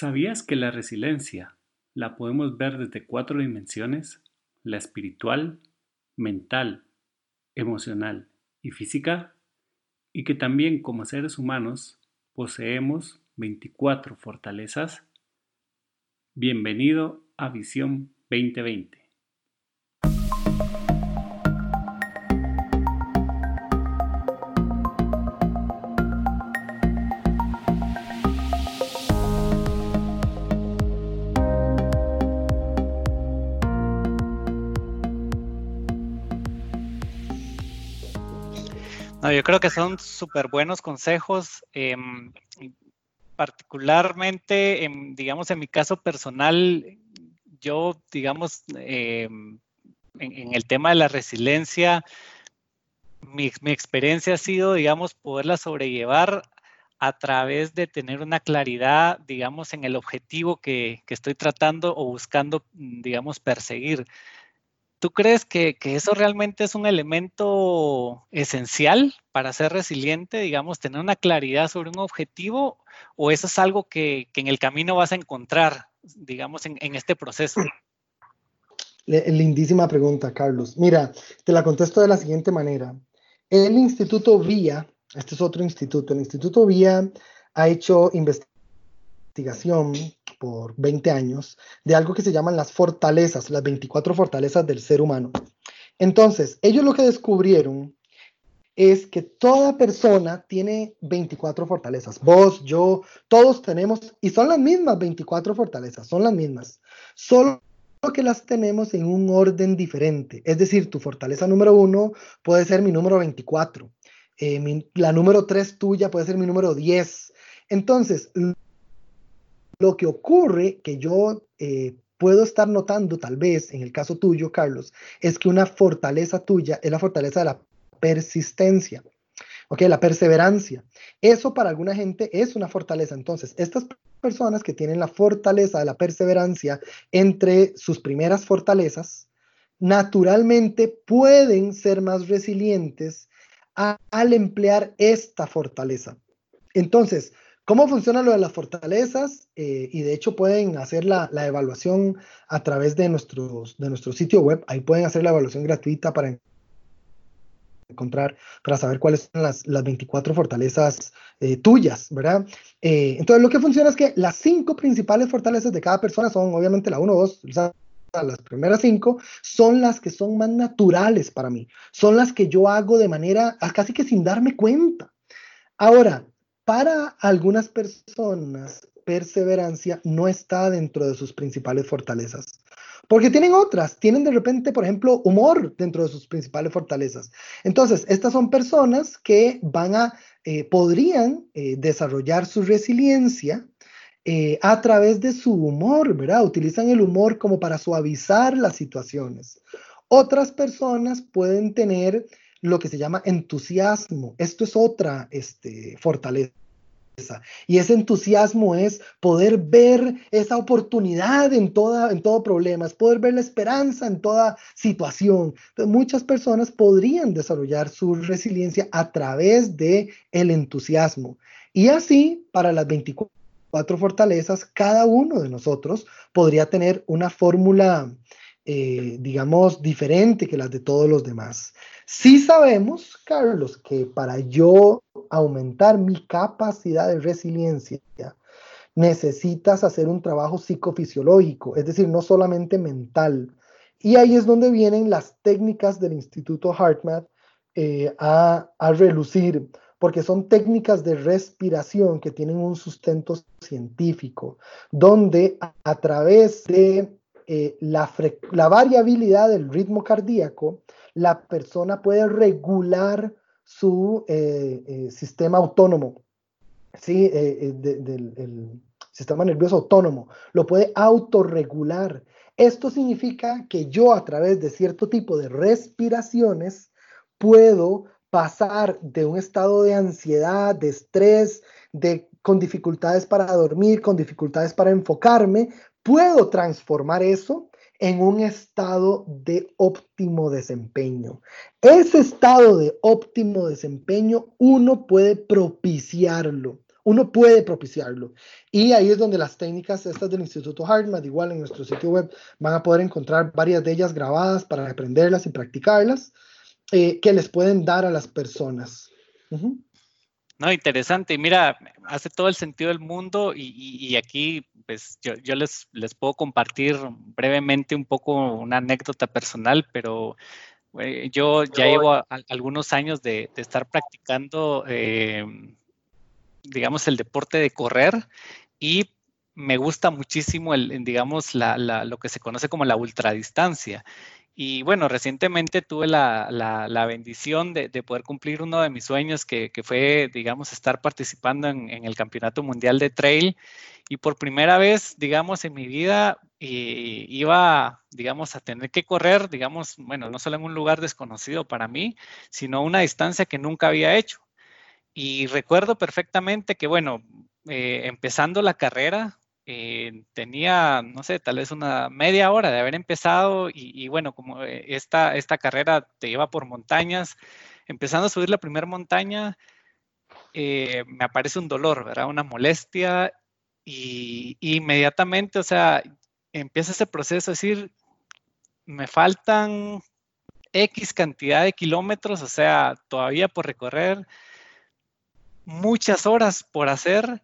¿Sabías que la resiliencia la podemos ver desde cuatro dimensiones? La espiritual, mental, emocional y física. Y que también como seres humanos poseemos 24 fortalezas. Bienvenido a Visión 2020. Yo creo que son súper buenos consejos. Em, particularmente, digamos, en mi caso personal, yo, digamos, em, en, el tema de la resiliencia, mi, experiencia ha sido, digamos, poderla sobrellevar a través de tener una claridad, digamos, en el objetivo que estoy tratando o buscando, digamos, perseguir. ¿Tú crees que, eso realmente es un elemento esencial para ser resiliente, digamos, tener una claridad sobre un objetivo o eso es algo que, en el camino vas a encontrar, digamos, en, este proceso? Lindísima pregunta, Carlos. Mira, te la contesto de la siguiente manera. El Instituto VIA, este es otro instituto, el Instituto VIA ha hecho investigación por 20 años de algo que se llaman las fortalezas, las 24 fortalezas del ser humano. Entonces, ellos lo que descubrieron es que toda persona tiene 24 fortalezas. Vos, yo, todos tenemos, y son las mismas 24 fortalezas, son las mismas. Solo que las tenemos en un orden diferente. Es decir, tu fortaleza número uno puede ser mi número 24. Eh, la número 3 tuya puede ser mi número 10. Entonces, lo que ocurre, que yo eh, puedo estar notando tal vez en el caso tuyo, Carlos, es que una fortaleza tuya es la fortaleza de la persistencia, ¿ok? La perseverancia. Eso para alguna gente es una fortaleza. Entonces, estas personas que tienen la fortaleza de la perseverancia entre sus primeras fortalezas, naturalmente pueden ser más resilientes al emplear esta fortaleza. Entonces, ¿Cómo funciona lo de las fortalezas? Eh, y de hecho pueden hacer la, evaluación a través de, nuestros, de nuestro sitio web. Ahí pueden hacer la evaluación gratuita para encontrar, para saber cuáles son las, las 24 fortalezas eh, tuyas, ¿verdad? Eh, entonces lo que funciona es que las cinco principales fortalezas de cada persona son obviamente la 1, 2, las primeras cinco son las que son más naturales para mí, son las que yo hago de manera casi que sin darme cuenta. Ahora, para algunas personas, perseverancia no está dentro de sus principales fortalezas. Porque tienen otras, tienen de repente, por ejemplo, humor dentro de sus principales fortalezas. Entonces, estas son personas que van a, eh, podrían eh, desarrollar su resiliencia eh, a través de su humor, ¿verdad? Utilizan el humor como para suavizar las situaciones. Otras personas pueden tener lo que se llama entusiasmo. Esto es otra este, fortaleza. Y ese entusiasmo es poder ver esa oportunidad en, toda, en todo problema, es poder ver la esperanza en toda situación. Muchas personas podrían desarrollar su resiliencia a través de el entusiasmo. Y así, para las 24 fortalezas, cada uno de nosotros podría tener una fórmula, eh, digamos, diferente que las de todos los demás. Sí sabemos, Carlos, que para yo aumentar mi capacidad de resiliencia, necesitas hacer un trabajo psicofisiológico, es decir, no solamente mental. Y ahí es donde vienen las técnicas del Instituto HeartMath eh, a, relucir, porque son técnicas de respiración que tienen un sustento científico, donde a, través de eh, la, variabilidad del ritmo cardíaco, la persona puede regular su eh, eh, sistema autónomo, ¿sí? Eh, del sistema nervioso autónomo, lo puede autorregular. Esto significa que yo a través de cierto tipo de respiraciones puedo pasar de un estado de ansiedad, de estrés, de, con dificultades para dormir, con dificultades para enfocarme, puedo transformar eso en un estado de óptimo desempeño. Ese estado de óptimo desempeño uno puede propiciarlo, uno puede propiciarlo. Y ahí es donde las técnicas estas del Instituto Hartman, igual en nuestro sitio web, van a poder encontrar varias de ellas grabadas para aprenderlas y practicarlas, eh, que les pueden dar a las personas. No, interesante. Mira, hace todo el sentido del mundo y, aquí pues yo, yo les, les, puedo compartir brevemente un poco una anécdota personal, pero eh, yo ya llevo algunos años de, estar practicando, eh, digamos, el deporte de correr y me gusta muchísimo, el, digamos, lo que se conoce como la ultradistancia. Y bueno, recientemente tuve la, bendición de, poder cumplir uno de mis sueños, que, fue, digamos, estar participando en, el Campeonato Mundial de Trail. Y por primera vez, digamos, en mi vida iba, digamos, a tener que correr, digamos, bueno, no solo en un lugar desconocido para mí, sino una distancia que nunca había hecho. Y recuerdo perfectamente que, bueno, eh, empezando la carrera, eh, tenía, no sé, tal vez una media hora de haber empezado y, bueno, como eh, esta, esta carrera te lleva por montañas, empezando a subir la primera montaña, eh, me aparece un dolor, ¿verdad? Una molestia y, inmediatamente, o sea, empieza ese proceso de decir, me faltan X cantidad de kilómetros, o sea, todavía por recorrer, muchas horas por hacer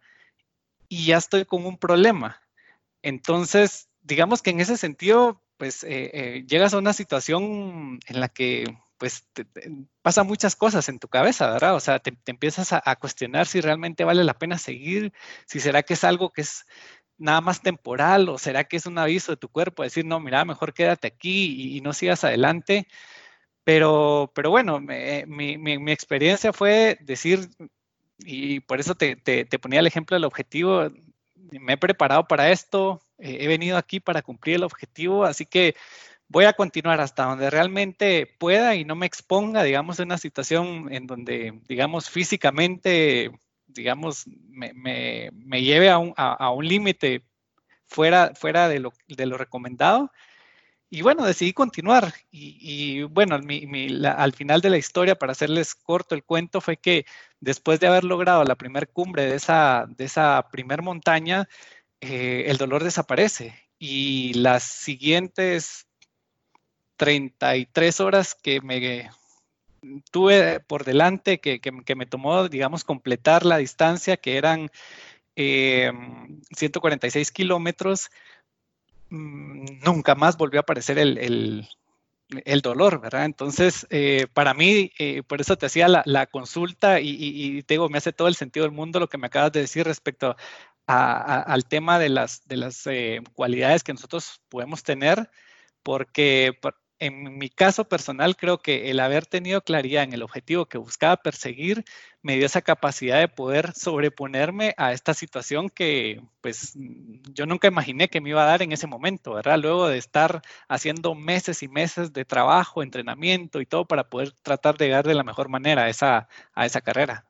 y ya estoy con un problema. Entonces, digamos que en ese sentido, pues eh, eh, llegas a una situación en la que pues pasa muchas cosas en tu cabeza, ¿verdad? O sea, te, empiezas a, cuestionar si realmente vale la pena seguir, si será que es algo que es nada más temporal o será que es un aviso de tu cuerpo, decir, no, mira, mejor quédate aquí y, no sigas adelante. Pero, pero bueno, mi, mi, experiencia fue decir, y por eso te, ponía el ejemplo del objetivo. Me he preparado para esto, eh, he venido aquí para cumplir el objetivo, así que voy a continuar hasta donde realmente pueda y no me exponga, digamos, en una situación en donde, digamos, físicamente, digamos, me, lleve a un, un límite fuera, fuera de, lo, de lo recomendado y bueno, decidí continuar. Y, bueno, al final de la historia, para hacerles corto el cuento, fue que después de haber logrado la primer cumbre de esa, de esa montaña, eh, el dolor desaparece. Y las siguientes 33 horas que me tuve por delante, que, me tomó, digamos, completar la distancia, que eran 146 eh, kilómetros, nunca más volvió a aparecer el, dolor, ¿verdad? Entonces, eh, para mí, eh, por eso te hacía la, consulta y, te digo, me hace todo el sentido del mundo lo que me acabas de decir respecto al tema de las, de las eh, cualidades que nosotros podemos tener, porque en mi caso personal, creo que el haber tenido claridad en el objetivo que buscaba perseguir me dio esa capacidad de poder sobreponerme a esta situación que, pues, yo nunca imaginé que me iba a dar en ese momento, ¿verdad? Luego de estar haciendo meses y meses de trabajo, entrenamiento y todo para poder tratar de llegar de la mejor manera a esa, a esa carrera.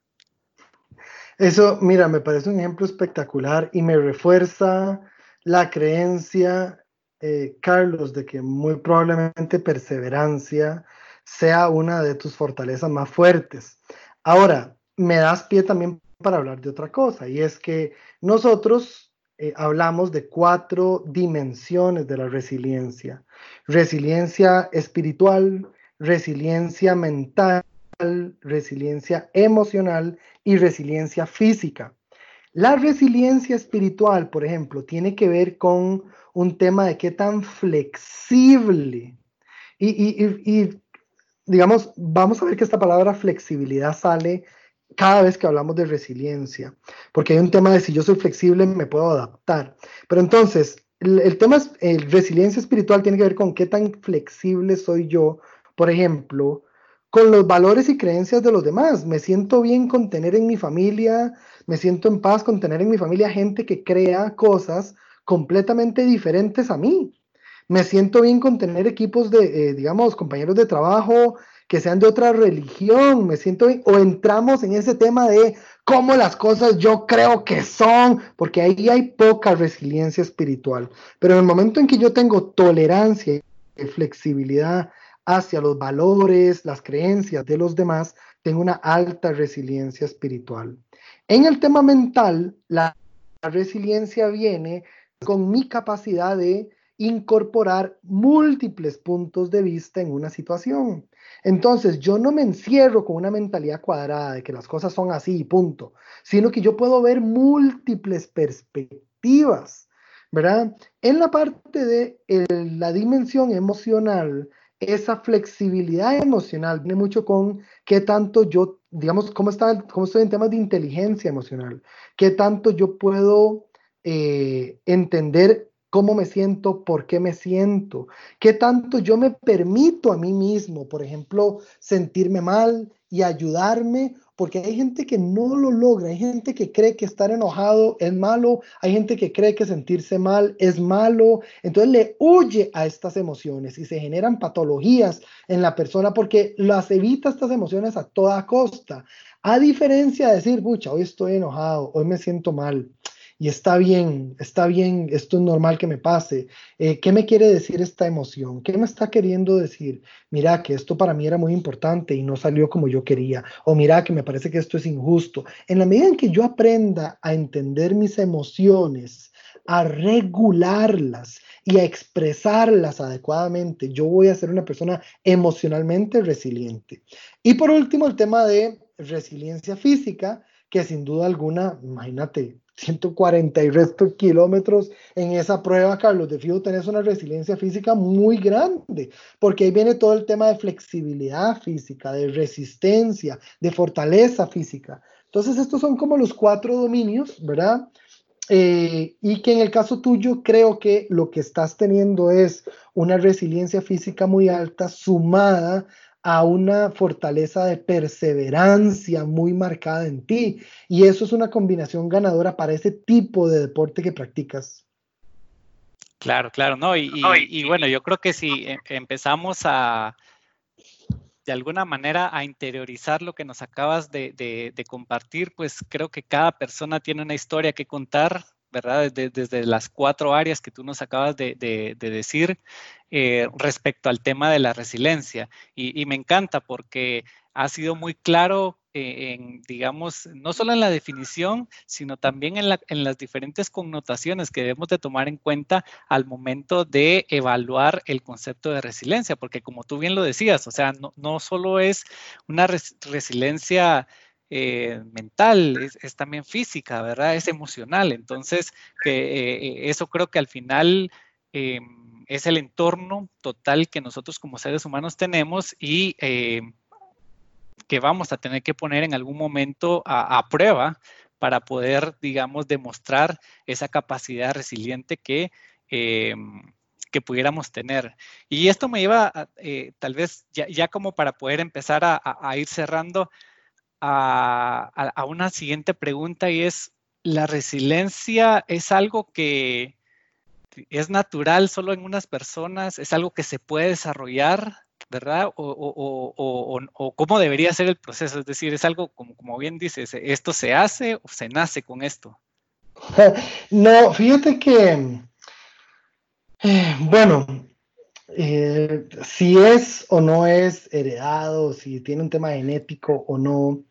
Eso, mira, me parece un ejemplo espectacular y me refuerza la creencia eh, Carlos, de que muy probablemente perseverancia sea una de tus fortalezas más fuertes. Ahora, me das pie también para hablar de otra cosa, y es que nosotros eh, hablamos de cuatro dimensiones de la resiliencia. Resiliencia espiritual, resiliencia mental, resiliencia emocional y resiliencia física. La resiliencia espiritual, por ejemplo, tiene que ver con un tema de qué tan flexible. Y, digamos, vamos a ver que esta palabra flexibilidad sale cada vez que hablamos de resiliencia, porque hay un tema de si yo soy flexible, me puedo adaptar. Pero entonces, el, tema es, el resiliencia espiritual tiene que ver con qué tan flexible soy yo, por ejemplo, con los valores y creencias de los demás. Me siento bien con tener en mi familia, me siento en paz con tener en mi familia gente que crea cosas completamente diferentes a mí. Me siento bien con tener equipos de, eh, digamos, compañeros de trabajo que sean de otra religión, me siento bien, o entramos en ese tema de cómo las cosas yo creo que son, porque ahí hay poca resiliencia espiritual. Pero en el momento en que yo tengo tolerancia y flexibilidad hacia los valores, las creencias de los demás, tengo una alta resiliencia espiritual. En el tema mental, la resiliencia viene con mi capacidad de incorporar múltiples puntos de vista en una situación. Entonces, yo no me encierro con una mentalidad cuadrada de que las cosas son así y punto, sino que yo puedo ver múltiples perspectivas, ¿verdad? En la parte de la dimensión emocional, esa flexibilidad emocional viene mucho con qué tanto yo, digamos, cómo, está, cómo estoy en temas de inteligencia emocional, qué tanto yo puedo eh, entender cómo me siento, por qué me siento, qué tanto yo me permito a mí mismo, por ejemplo, sentirme mal y ayudarme, porque hay gente que no lo logra, hay gente que cree que estar enojado es malo, hay gente que cree que sentirse mal es malo, entonces le huye a estas emociones y se generan patologías en la persona porque las evita estas emociones a toda costa, a diferencia de decir, pucha, hoy estoy enojado, hoy me siento mal y está bien, está bien, esto es normal que me pase. Eh, ¿Qué me quiere decir esta emoción? ¿Qué me está queriendo decir? Mira, que esto para mí era muy importante y no salió como yo quería. O mira, que me parece que esto es injusto. En la medida en que yo aprenda a entender mis emociones, a regularlas y a expresarlas adecuadamente, yo voy a ser una persona emocionalmente resiliente. Y por último, el tema de resiliencia física, que sin duda alguna, imagínate, 140 y resto kilómetros en esa prueba, Carlos, de fijo tenés una resiliencia física muy grande, porque ahí viene todo el tema de flexibilidad física, de resistencia, de fortaleza física. Entonces, estos son como los cuatro dominios, ¿verdad? Eh, y que en el caso tuyo creo que lo que estás teniendo es una resiliencia física muy alta sumada a una fortaleza de perseverancia muy marcada en ti. Y eso es una combinación ganadora para ese tipo de deporte que practicas. Claro, claro, no. Y, y, bueno, yo creo que si e, empezamos a, de alguna manera, a interiorizar lo que nos acabas de, de compartir, pues creo que cada persona tiene una historia que contar ¿verdad? Desde, las cuatro áreas que tú nos acabas de, decir eh, respecto al tema de la resiliencia. Y, me encanta porque ha sido muy claro eh, en, digamos, no solo en la definición, sino también en, las diferentes connotaciones que debemos de tomar en cuenta al momento de evaluar el concepto de resiliencia, porque como tú bien lo decías, o sea, no, no solo es una resiliencia eh, mental, es, también física, ¿verdad? Es emocional. Entonces, eh, eso creo que al final eh, es el entorno total que nosotros como seres humanos tenemos y que vamos a tener que poner en algún momento a, prueba para poder, digamos, demostrar esa capacidad resiliente que, que pudiéramos tener. Y esto me lleva, tal vez, ya, como para poder empezar a ir cerrando, a, una siguiente pregunta y es, ¿la resiliencia es algo que es natural solo en unas personas? ¿Es algo que se puede desarrollar? ¿verdad? O, cómo debería ser el proceso. Es decir, es algo, como, como bien dices, ¿esto se hace o se nace con esto? No, fíjate que, eh, bueno, eh, si es o no es heredado, si tiene un tema genético o no,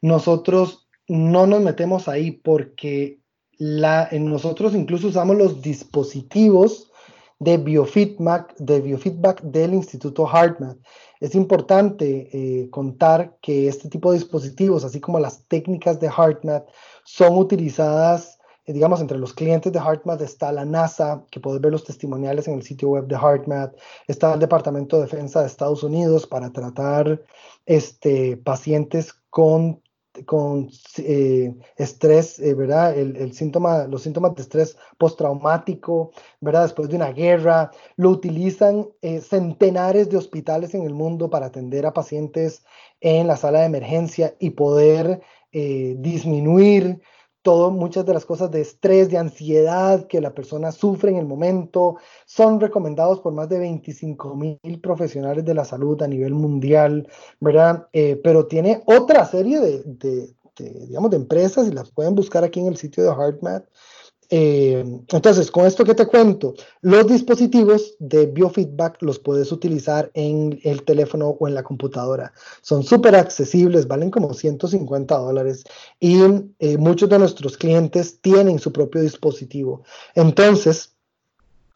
nosotros no nos metemos ahí porque en nosotros incluso usamos los dispositivos de biofeedback, de biofeedback del Instituto HeartMath. Es importante eh, contar que este tipo de dispositivos, así como las técnicas de HeartMath, son utilizadas digamos, entre los clientes de HeartMath está la NASA, que puedes ver los testimoniales en el sitio web de HeartMath, está el Departamento de Defensa de Estados Unidos para tratar este, pacientes con, con eh, estrés, eh, ¿verdad? El, síntoma, los síntomas de estrés postraumático, ¿verdad? Después de una guerra, lo utilizan centenares de hospitales en el mundo para atender a pacientes en la sala de emergencia y poder disminuir todo, muchas de las cosas de estrés, de ansiedad que la persona sufre en el momento, son recomendados por más de 25 mil profesionales de la salud a nivel mundial, ¿verdad? Eh, pero tiene otra serie de, digamos, de empresas y las pueden buscar aquí en el sitio de HeartMath, Eh, entonces, con esto que te cuento, los dispositivos de biofeedback los puedes utilizar en el teléfono o en la computadora. Son súper accesibles, valen como 150 dólares y eh, muchos de nuestros clientes tienen su propio dispositivo. Entonces,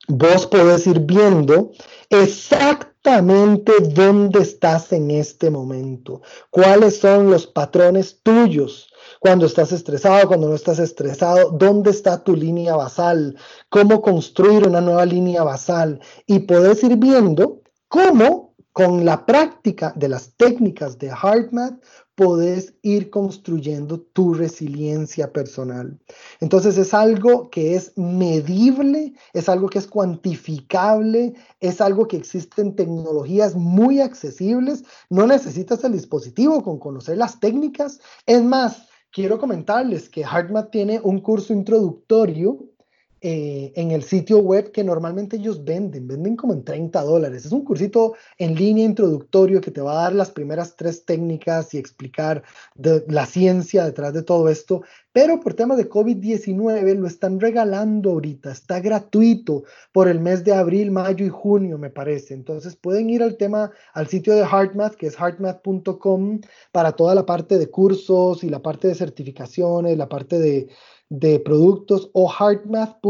vos podés ir viendo exactamente dónde estás en este momento, cuáles son los patrones tuyos cuando estás estresado, cuando no estás estresado, dónde está tu línea basal, cómo construir una nueva línea basal y puedes ir viendo cómo con la práctica de las técnicas de HeartMath podés ir construyendo tu resiliencia personal. Entonces es algo que es medible, es algo que es cuantificable, es algo que existen tecnologías muy accesibles. No necesitas el dispositivo con conocer las técnicas. Es más, quiero comentarles que HeartMath tiene un curso introductorio eh, en el sitio web que normalmente ellos venden, venden como en 30 dólares. Es un cursito en línea introductorio que te va a dar las primeras tres técnicas y explicar la ciencia detrás de todo esto, pero por temas de COVID-19 lo están regalando ahorita, está gratuito por el mes de abril, mayo y junio, me parece. Entonces pueden ir al tema, al sitio de HeartMath, que es heartmath.com, para toda la parte de cursos y la parte de certificaciones, la parte de de productos o heartmath.org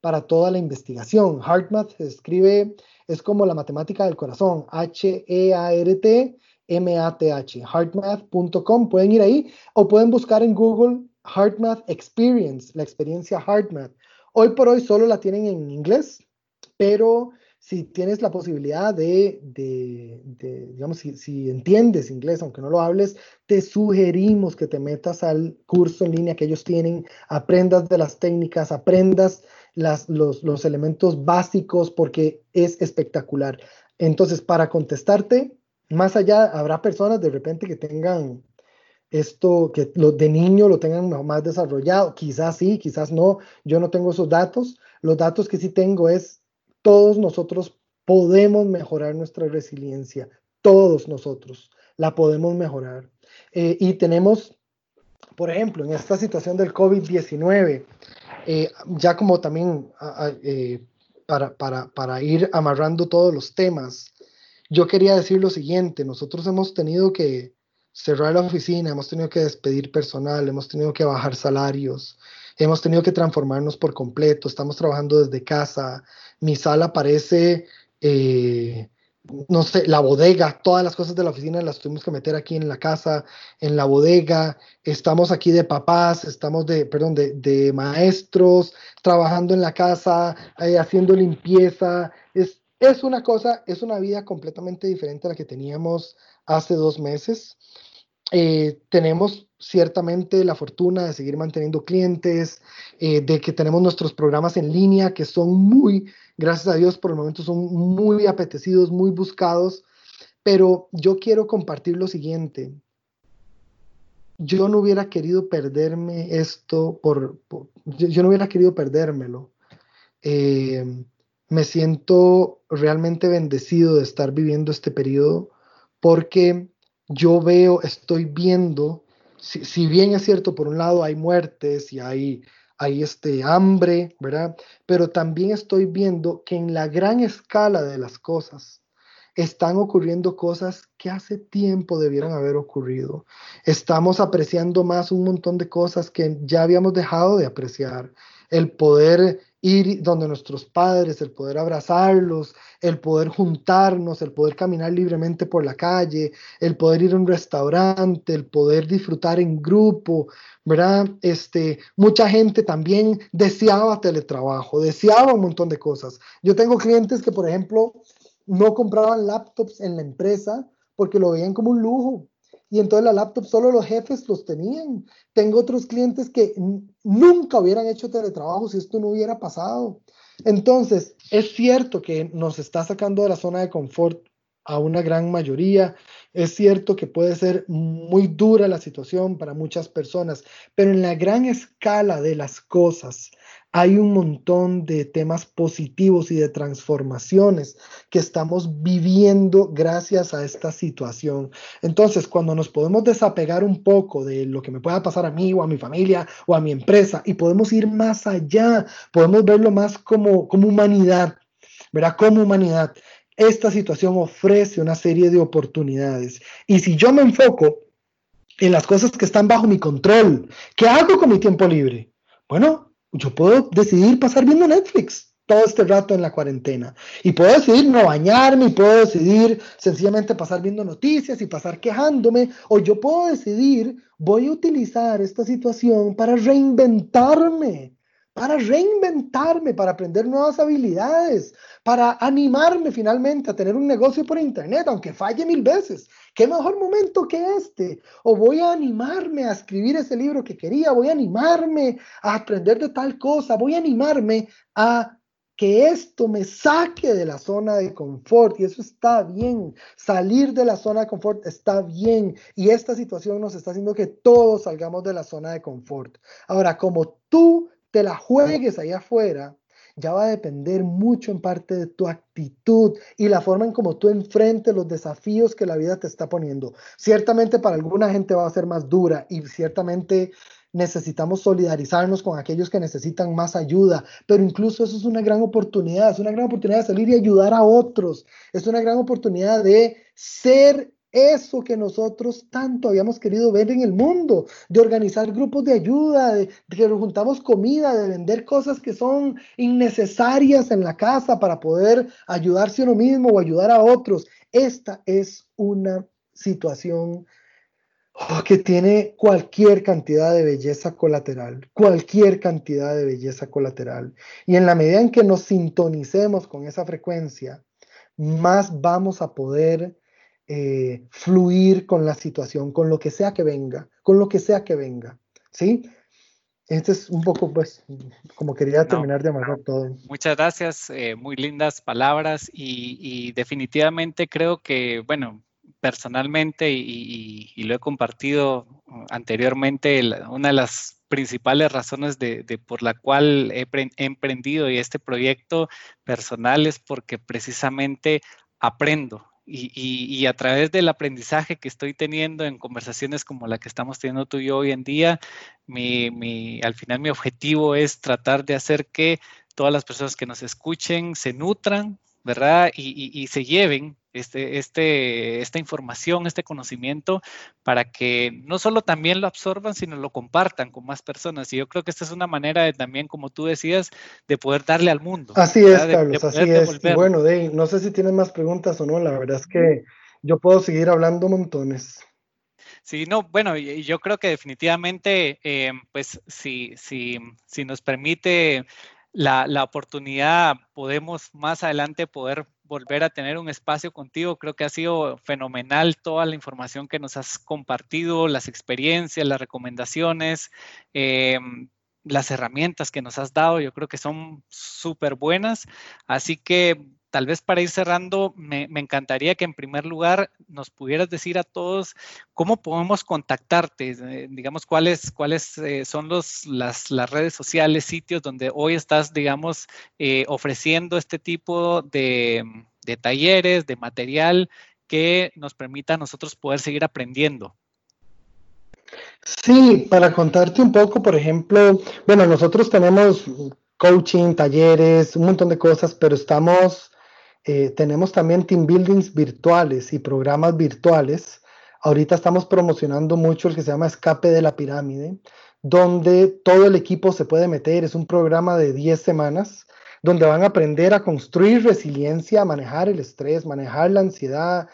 para toda la investigación. HeartMath se escribe, es como la matemática del corazón, H-E-A-R-T. M-A-T-H, heartmath.com, pueden ir ahí o pueden buscar en Google HeartMath Experience, la experiencia HeartMath. Hoy por hoy solo la tienen en inglés, pero si tienes la posibilidad de, digamos, si, entiendes inglés, aunque no lo hables, te sugerimos que te metas al curso en línea que ellos tienen, aprendas de las técnicas, aprendas las, los, los elementos básicos, porque es espectacular. Entonces, para contestarte, más allá, habrá personas de repente que tengan esto, que lo, de niño lo tengan más desarrollado, quizás sí, quizás no, yo no tengo esos datos. Los datos que sí tengo es todos nosotros podemos mejorar nuestra resiliencia, todos nosotros la podemos mejorar. Eh, y tenemos, por ejemplo, en esta situación del COVID-19, eh, ya como también eh, para, ir amarrando todos los temas, yo quería decir lo siguiente, nosotros hemos tenido que cerrar la oficina, hemos tenido que despedir personal, hemos tenido que bajar salarios, hemos tenido que transformarnos por completo, estamos trabajando desde casa, mi sala parece, eh, no sé, la bodega, todas las cosas de la oficina las tuvimos que meter aquí en la casa, en la bodega, estamos aquí de papás, estamos de, perdón, de, maestros, trabajando en la casa, eh, haciendo limpieza, es, es una cosa, es una vida completamente diferente a la que teníamos hace dos meses. Eh, tenemos ciertamente la fortuna de seguir manteniendo clientes, eh, de que tenemos nuestros programas en línea que son muy, gracias a Dios, por el momento son muy apetecidos, muy buscados, pero yo quiero compartir lo siguiente. Yo no hubiera querido perderme esto por, yo, no hubiera querido perdérmelo. Eh, me siento realmente bendecido de estar viviendo este periodo porque yo veo, estoy viendo, si, bien es cierto, por un lado hay muertes y hay, hay este hambre, ¿verdad? Pero también estoy viendo que en la gran escala de las cosas están ocurriendo cosas que hace tiempo debieran haber ocurrido. Estamos apreciando más un montón de cosas que ya habíamos dejado de apreciar. El poder ir donde nuestros padres, el poder abrazarlos, el poder juntarnos, el poder caminar libremente por la calle, el poder ir a un restaurante, el poder disfrutar en grupo, ¿verdad? Este, mucha gente también deseaba teletrabajo, deseaba un montón de cosas. Yo tengo clientes que, por ejemplo, no compraban laptops en la empresa porque lo veían como un lujo y entonces la laptop solo los jefes los tenían. Tengo otros clientes que nunca hubieran hecho teletrabajo si esto no hubiera pasado. Entonces, es cierto que nos está sacando de la zona de confort a una gran mayoría. Es cierto que puede ser muy dura la situación para muchas personas, pero en la gran escala de las cosas hay un montón de temas positivos y de transformaciones que estamos viviendo gracias a esta situación. Entonces, cuando nos podemos desapegar un poco de lo que me pueda pasar a mí o a mi familia o a mi empresa y podemos ir más allá, podemos verlo más como, como humanidad, ¿verdad? Como humanidad esta situación ofrece una serie de oportunidades. Y si yo me enfoco en las cosas que están bajo mi control, ¿qué hago con mi tiempo libre? Bueno, yo puedo decidir pasar viendo Netflix todo este rato en la cuarentena. Y puedo decidir no bañarme, y puedo decidir sencillamente pasar viendo noticias y pasar quejándome, o yo puedo decidir, voy a utilizar esta situación para reinventarme, para reinventarme, para aprender nuevas habilidades, para animarme finalmente a tener un negocio por internet, aunque falle mil veces. ¿Qué mejor momento que este? O voy a animarme a escribir ese libro que quería, voy a animarme a aprender de tal cosa, voy a animarme a que esto me saque de la zona de confort y eso está bien. Salir de la zona de confort está bien y esta situación nos está haciendo que todos salgamos de la zona de confort. Ahora, como tú te la juegues allá afuera, ya va a depender mucho en parte de tu actitud y la forma en cómo tú enfrentes los desafíos que la vida te está poniendo. Ciertamente para alguna gente va a ser más dura y ciertamente necesitamos solidarizarnos con aquellos que necesitan más ayuda, pero incluso eso es una gran oportunidad, es una gran oportunidad de salir y ayudar a otros, es una gran oportunidad de ser eso que nosotros tanto habíamos querido ver en el mundo, de organizar grupos de ayuda, de, que nos juntamos comida, de vender cosas que son innecesarias en la casa para poder ayudarse uno mismo o ayudar a otros. Esta es una situación oh, que tiene cualquier cantidad de belleza colateral, cualquier cantidad de belleza colateral. Y en la medida en que nos sintonicemos con esa frecuencia, más vamos a poder eh, fluir con la situación, con lo que sea que venga, con lo que sea que venga, ¿sí? Este es un poco, pues, como quería terminar de amarrar todo. Muchas gracias, eh, muy lindas palabras y, definitivamente creo que, bueno, personalmente y, lo he compartido anteriormente, una de las principales razones de, por la cual he, he, emprendido y este proyecto personal es porque precisamente aprendo, y, a través del aprendizaje que estoy teniendo en conversaciones como la que estamos teniendo tú y yo hoy en día, mi, al final mi objetivo es tratar de hacer que todas las personas que nos escuchen se nutran, ¿verdad? y se lleven este, este, esta información, este conocimiento, para que no solo también lo absorban, sino lo compartan con más personas. Y yo creo que esta es una manera de también, como tú decías, de poder darle al mundo. Así es, Carlos, así es. Y bueno, Dave, no sé si tienes más preguntas o no, la verdad es que yo puedo seguir hablando montones. Sí, no, bueno, yo creo que definitivamente, eh, pues si, si, si nos permite la, la, oportunidad, podemos más adelante poder volver a tener un espacio contigo. Creo que ha sido fenomenal toda la información que nos has compartido, las experiencias, las recomendaciones, em, las herramientas que nos has dado. Yo creo que son súper buenas. Así que tal vez para ir cerrando, me, encantaría que en primer lugar nos pudieras decir a todos cómo podemos contactarte, eh, digamos, cuáles, cuáles eh, son los, las, redes sociales, sitios donde hoy estás, digamos, eh, ofreciendo este tipo de, de talleres, de material que nos permita a nosotros poder seguir aprendiendo. Sí, para contarte un poco, por ejemplo, bueno, nosotros tenemos coaching, talleres, un montón de cosas, pero estamos eh, tenemos también team buildings virtuales y programas virtuales. Ahorita estamos promocionando mucho el que se llama Escape de la Pirámide, donde todo el equipo se puede meter. Es un programa de 10 semanas donde van a aprender a construir resiliencia, a manejar el estrés, manejar la ansiedad,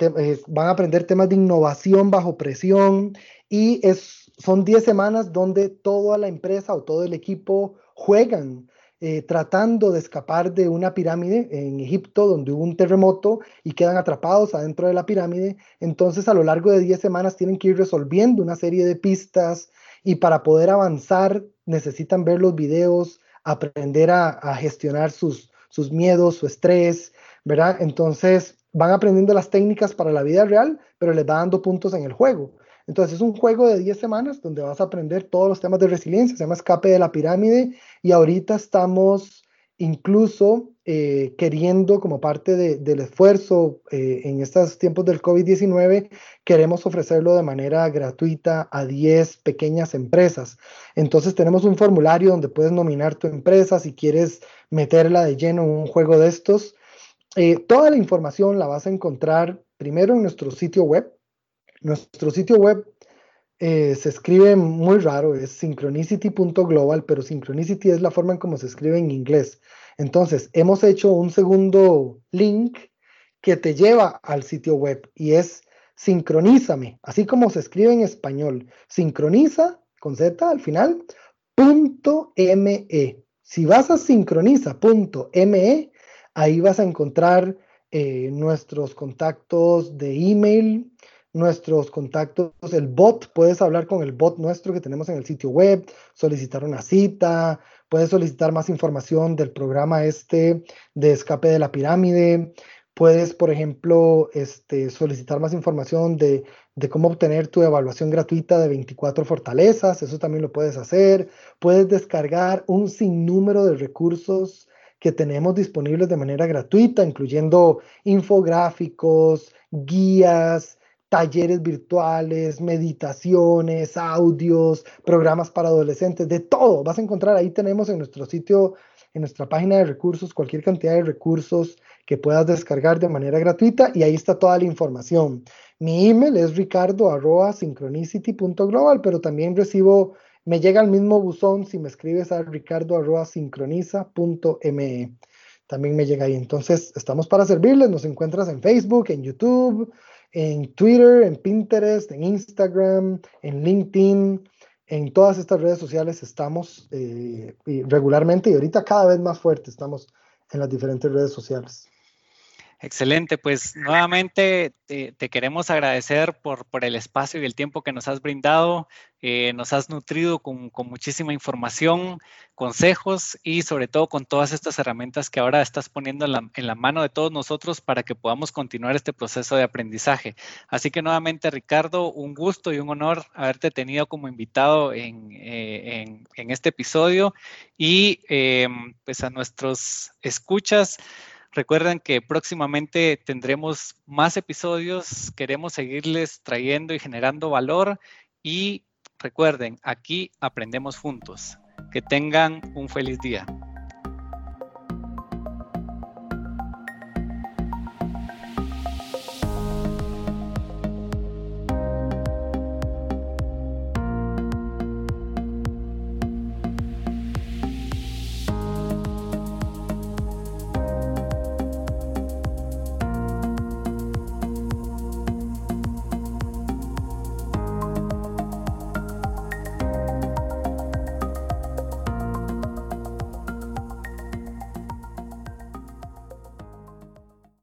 eh, van a aprender temas de innovación bajo presión y es, son 10 semanas donde toda la empresa o todo el equipo juegan eh, tratando de escapar de una pirámide en Egipto donde hubo un terremoto y quedan atrapados adentro de la pirámide. Entonces a lo largo de 10 semanas tienen que ir resolviendo una serie de pistas y para poder avanzar necesitan ver los videos, aprender a, gestionar sus, sus miedos, su estrés, ¿verdad? Entonces van aprendiendo las técnicas para la vida real, pero les va dando puntos en el juego. Entonces es un juego de 10 semanas donde vas a aprender todos los temas de resiliencia, se llama Escape de la Pirámide y ahorita estamos incluso eh, queriendo, como parte del esfuerzo eh, en estos tiempos del COVID-19, queremos ofrecerlo de manera gratuita a 10 pequeñas empresas. Entonces tenemos un formulario donde puedes nominar tu empresa si quieres meterla de lleno en un juego de estos. Eh, toda la información la vas a encontrar primero en nuestro sitio web. Nuestro sitio web se escribe muy raro, es synchronicity.global, pero synchronicity es la forma en cómo se escribe en inglés. Entonces, hemos hecho un segundo link que te lleva al sitio web y es sincronízame, así como se escribe en español, sincroniza con Z al final, punto ME. Si vas a sincroniza.me, ahí vas a encontrar eh, nuestros contactos de email, nuestros contactos, el bot, puedes hablar con el bot nuestro que tenemos en el sitio web, solicitar una cita, Puedes solicitar más información del programa este de escape de la pirámide. Puedes, por ejemplo, este, solicitar más información de, de cómo obtener tu evaluación gratuita de 24 fortalezas. Eso también lo puedes hacer. Puedes descargar un sinnúmero de recursos que tenemos disponibles de manera gratuita, incluyendo infográficos, guías, talleres virtuales, meditaciones, audios, programas para adolescentes, de todo. Vas a encontrar, ahí tenemos en nuestro sitio, en nuestra página de recursos, cualquier cantidad de recursos que puedas descargar de manera gratuita y ahí está toda la información. Mi email es ricardo.synchronicity.global, pero también recibo, me llega al mismo buzón si me escribes a ricardo.sincroniza.me. También me llega ahí. Entonces, estamos para servirles. Nos encuentras en Facebook, en YouTube, en Twitter, en Pinterest, en Instagram, en LinkedIn, en todas estas redes sociales estamos eh, regularmente y ahorita cada vez más fuerte estamos en las diferentes redes sociales. Excelente, pues nuevamente te, queremos agradecer por, por, el espacio y el tiempo que nos has brindado. Eh, nos has nutrido con, con, muchísima información, consejos y sobre todo con todas estas herramientas que ahora estás poniendo en la, en la, mano de todos nosotros para que podamos continuar este proceso de aprendizaje. Así que nuevamente, Ricardo, un gusto y un honor haberte tenido como invitado en, eh, en, este episodio y eh, pues a nuestros escuchas. Recuerden que próximamente tendremos más episodios, queremos seguirles trayendo y generando valor y recuerden, aquí aprendemos juntos. Que tengan un feliz día.